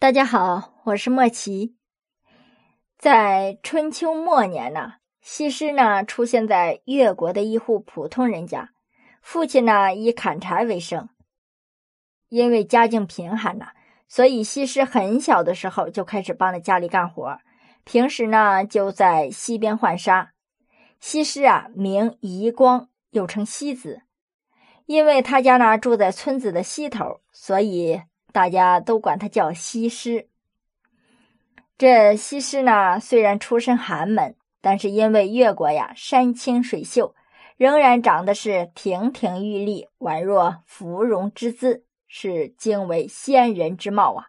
大家好，我是莫奇。在春秋末年呢，西施呢出现在越国的一户普通人家，父亲呢以砍柴为生。因为家境贫寒呢，所以西施很小的时候就开始帮着家里干活，平时呢就在溪边浣纱。西施啊，名夷光，又称西子，因为他家呢住在村子的西头，所以。大家都管他叫西施。这西施呢，虽然出身寒门，但是因为越国呀山清水秀，仍然长得是亭亭玉立，宛若芙蓉之姿，是惊为仙人之貌啊！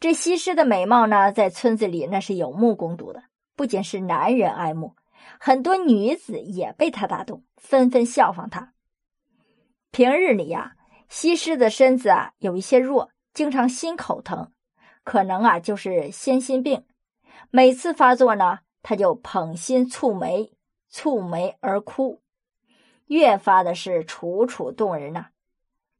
这西施的美貌呢，在村子里那是有目共睹的，不仅是男人爱慕，很多女子也被她打动，纷纷效仿她。平日里呀。西施的身子啊有一些弱，经常心口疼，可能啊就是先心病。每次发作呢，他就捧心蹙眉，蹙眉而哭，越发的是楚楚动人呐。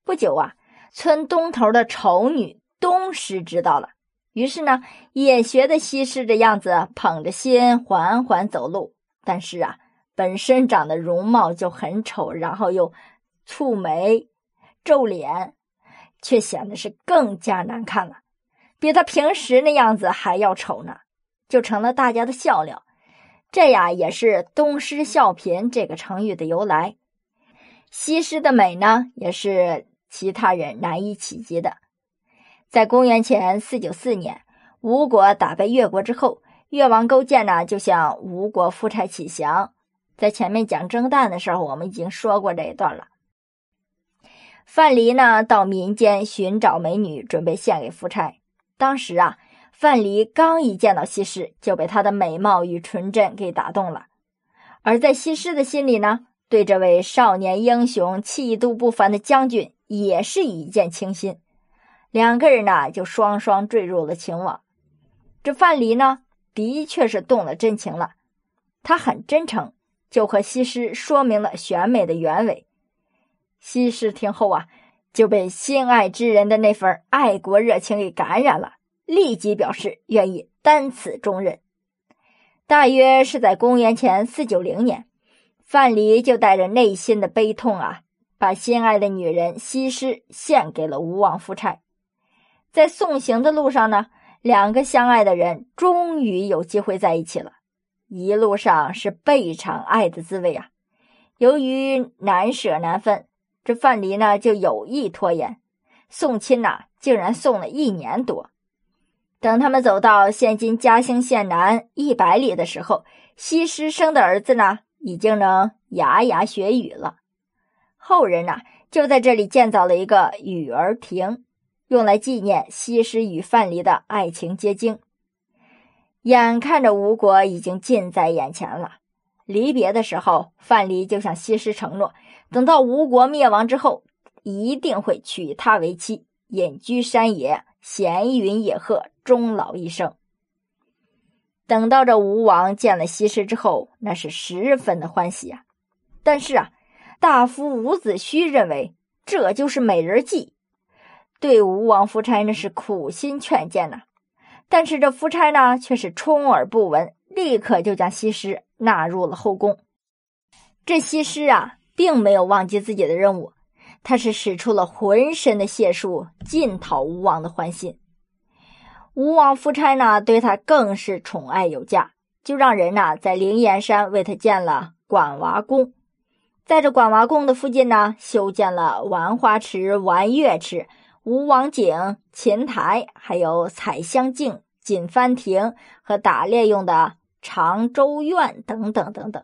不久啊，村东头的丑女东施知道了，于是呢也学的西施的样子，捧着心缓缓走路。但是啊，本身长得容貌就很丑，然后又蹙眉。皱脸，却显得是更加难看了，比他平时那样子还要丑呢，就成了大家的笑料。这呀，也是“东施效颦”这个成语的由来。西施的美呢，也是其他人难以企及的。在公元前四九四年，吴国打败越国之后，越王勾践呢，就向吴国夫差乞降。在前面讲征旦的时候，我们已经说过这一段了。范蠡呢，到民间寻找美女，准备献给夫差。当时啊，范蠡刚一见到西施，就被她的美貌与纯真给打动了。而在西施的心里呢，对这位少年英雄、气度不凡的将军也是一见倾心。两个人呢，就双双坠入了情网。这范蠡呢，的确是动了真情了。他很真诚，就和西施说明了选美的原委。西施听后啊，就被心爱之人的那份爱国热情给感染了，立即表示愿意担此重任。大约是在公元前四九零年，范蠡就带着内心的悲痛啊，把心爱的女人西施献给了吴王夫差。在送行的路上呢，两个相爱的人终于有机会在一起了。一路上是倍尝爱的滋味啊，由于难舍难分。这范蠡呢就有意拖延，送亲呐竟然送了一年多。等他们走到现今嘉兴县南一百里的时候，西施生的儿子呢已经能牙牙学语了。后人呐就在这里建造了一个雨儿亭，用来纪念西施与范蠡的爱情结晶。眼看着吴国已经近在眼前了。离别的时候，范蠡就向西施承诺，等到吴国灭亡之后，一定会娶她为妻，隐居山野，闲云野鹤，终老一生。等到这吴王见了西施之后，那是十分的欢喜啊。但是啊，大夫伍子胥认为这就是美人计，对吴王夫差那是苦心劝谏呐。但是这夫差呢，却是充耳不闻，立刻就将西施。纳入了后宫，这西施啊，并没有忘记自己的任务，他是使出了浑身的解数，尽讨吴王的欢心。吴王夫差呢，对他更是宠爱有加，就让人呐在灵岩山为他建了管娃宫，在这管娃宫的附近呢，修建了玩花池、玩月池、吴王井、琴台，还有采香镜、锦帆亭和打猎用的。长洲院等等等等，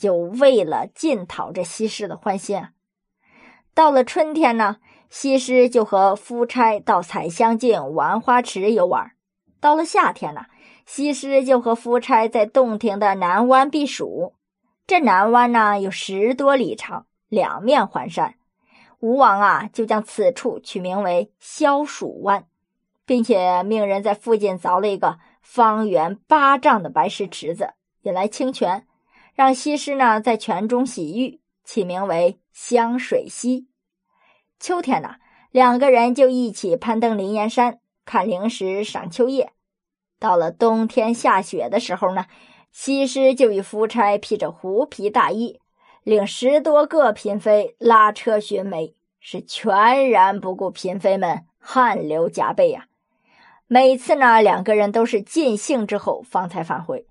就为了尽讨这西施的欢心。到了春天呢，西施就和夫差到采香径、玩花池游玩；到了夏天呢，西施就和夫差在洞庭的南湾避暑。这南湾呢有十多里长，两面环山。吴王啊就将此处取名为消暑湾，并且命人在附近凿了一个。方圆八丈的白石池子引来清泉，让西施呢在泉中洗浴，起名为香水溪。秋天呢，两个人就一起攀登灵岩山，看灵石赏秋叶。到了冬天下雪的时候呢，西施就与夫差披着狐皮大衣，领十多个嫔妃拉车寻梅，是全然不顾嫔妃们汗流浃背呀。每次呢，两个人都是尽兴之后方才返回，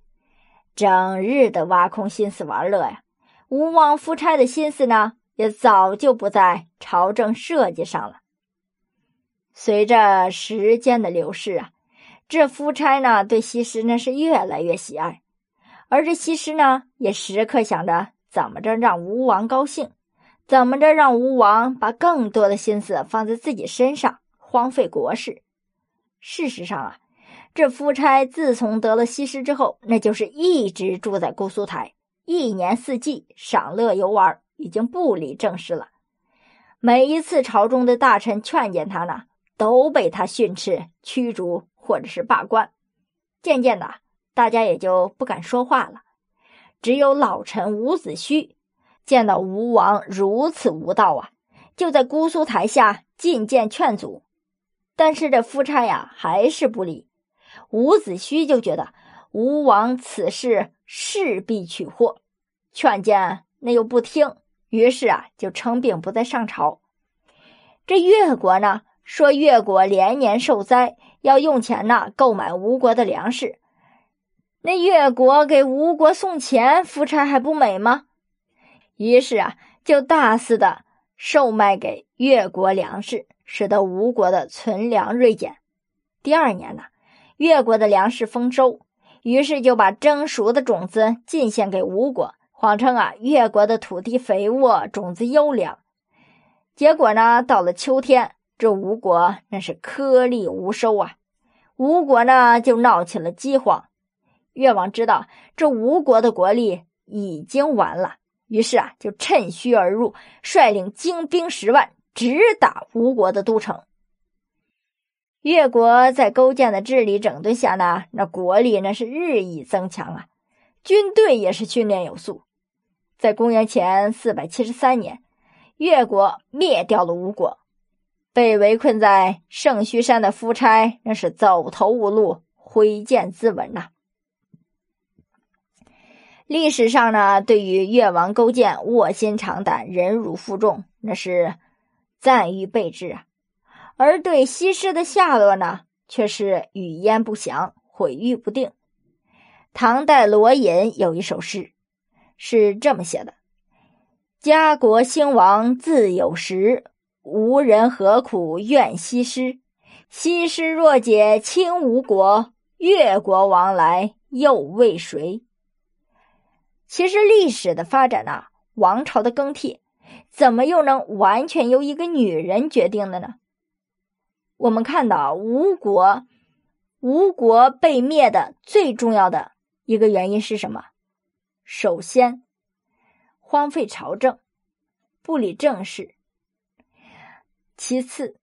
整日的挖空心思玩乐呀。吴王夫差的心思呢，也早就不在朝政设计上了。随着时间的流逝啊，这夫差呢对西施呢是越来越喜爱，而这西施呢也时刻想着怎么着让吴王高兴，怎么着让吴王把更多的心思放在自己身上，荒废国事。事实上啊，这夫差自从得了西施之后，那就是一直住在姑苏台，一年四季赏乐游玩，已经不理政事了。每一次朝中的大臣劝谏他呢，都被他训斥、驱逐或者是罢官。渐渐的，大家也就不敢说话了。只有老臣伍子胥见到吴王如此无道啊，就在姑苏台下进谏劝阻。但是这夫差呀，还是不理。伍子胥就觉得吴王此事势必取祸，劝谏那又不听，于是啊，就称病不再上朝。这越国呢，说越国连年受灾，要用钱呢购买吴国的粮食。那越国给吴国送钱，夫差还不美吗？于是啊，就大肆的售卖给越国粮食。使得吴国的存粮锐减。第二年呢，越国的粮食丰收，于是就把蒸熟的种子进献给吴国，谎称啊越国的土地肥沃，种子优良。结果呢，到了秋天，这吴国那是颗粒无收啊。吴国呢就闹起了饥荒。越王知道这吴国的国力已经完了，于是啊就趁虚而入，率领精兵十万。直打吴国的都城。越国在勾践的治理整顿下呢，那国力那是日益增强啊，军队也是训练有素。在公元前四百七十三年，越国灭掉了吴国，被围困在圣虚山的夫差那是走投无路，挥剑自刎呐。历史上呢，对于越王勾践卧薪尝胆、忍辱负重，那是。赞誉备至啊，而对西施的下落呢，却是语焉不详，毁誉不定。唐代罗隐有一首诗，是这么写的：“家国兴亡自有时，无人何苦怨西施？西施若解倾吴国，越国亡来又为谁？”其实历史的发展呐，王朝的更替。怎么又能完全由一个女人决定的呢？我们看到吴国，吴国被灭的最重要的一个原因是什么？首先，荒废朝政，不理政事；其次，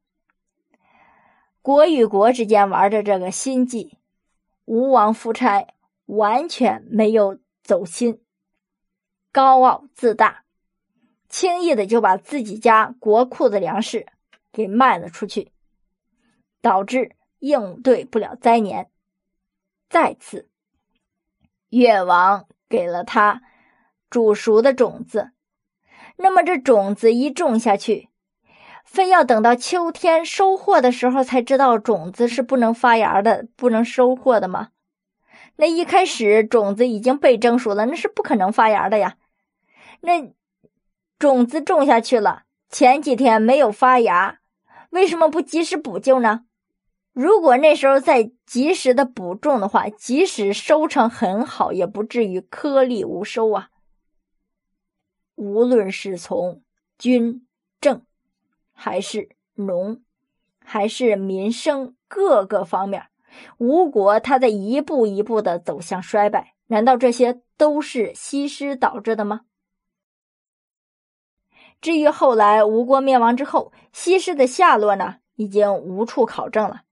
国与国之间玩的这个心计，吴王夫差完全没有走心，高傲自大。轻易的就把自己家国库的粮食给卖了出去，导致应对不了灾年。再次，越王给了他煮熟的种子，那么这种子一种下去，非要等到秋天收获的时候才知道种子是不能发芽的、不能收获的吗？那一开始种子已经被蒸熟了，那是不可能发芽的呀。那。种子种下去了，前几天没有发芽，为什么不及时补救呢？如果那时候再及时的补种的话，即使收成很好，也不至于颗粒无收啊。无论是从军政，还是农，还是民生各个方面，吴国它在一步一步的走向衰败，难道这些都是西施导致的吗？至于后来吴国灭亡之后，西施的下落呢，已经无处考证了。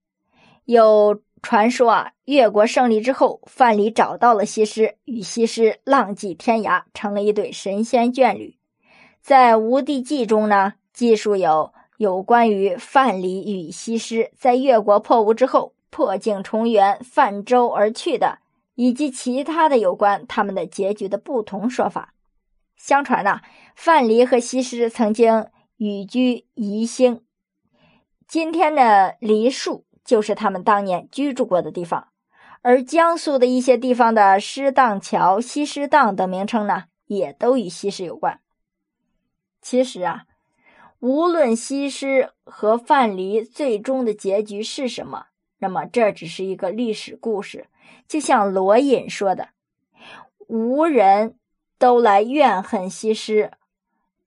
有传说啊，越国胜利之后，范蠡找到了西施，与西施浪迹天涯，成了一对神仙眷侣。在《吴地记》中呢，记述有有关于范蠡与西施在越国破吴之后破镜重圆、泛舟而去的，以及其他的有关他们的结局的不同说法。相传呢，范蠡和西施曾经寓居宜兴，今天的梨树就是他们当年居住过的地方。而江苏的一些地方的师荡桥、西施荡等名称呢，也都与西施有关。其实啊。无论西施和范蠡最终的结局是什么，那么这只是一个历史故事。就像罗隐说的：“吴人都来怨恨西施，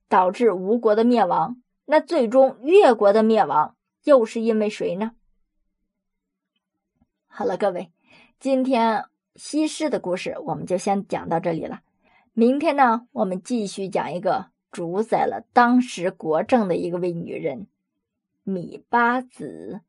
导致吴国的灭亡。那最终越国的灭亡又是因为谁呢？”好了，各位，今天西施的故事我们就先讲到这里了。明天呢，我们继续讲一个。主宰了当时国政的一个位女人，芈八子。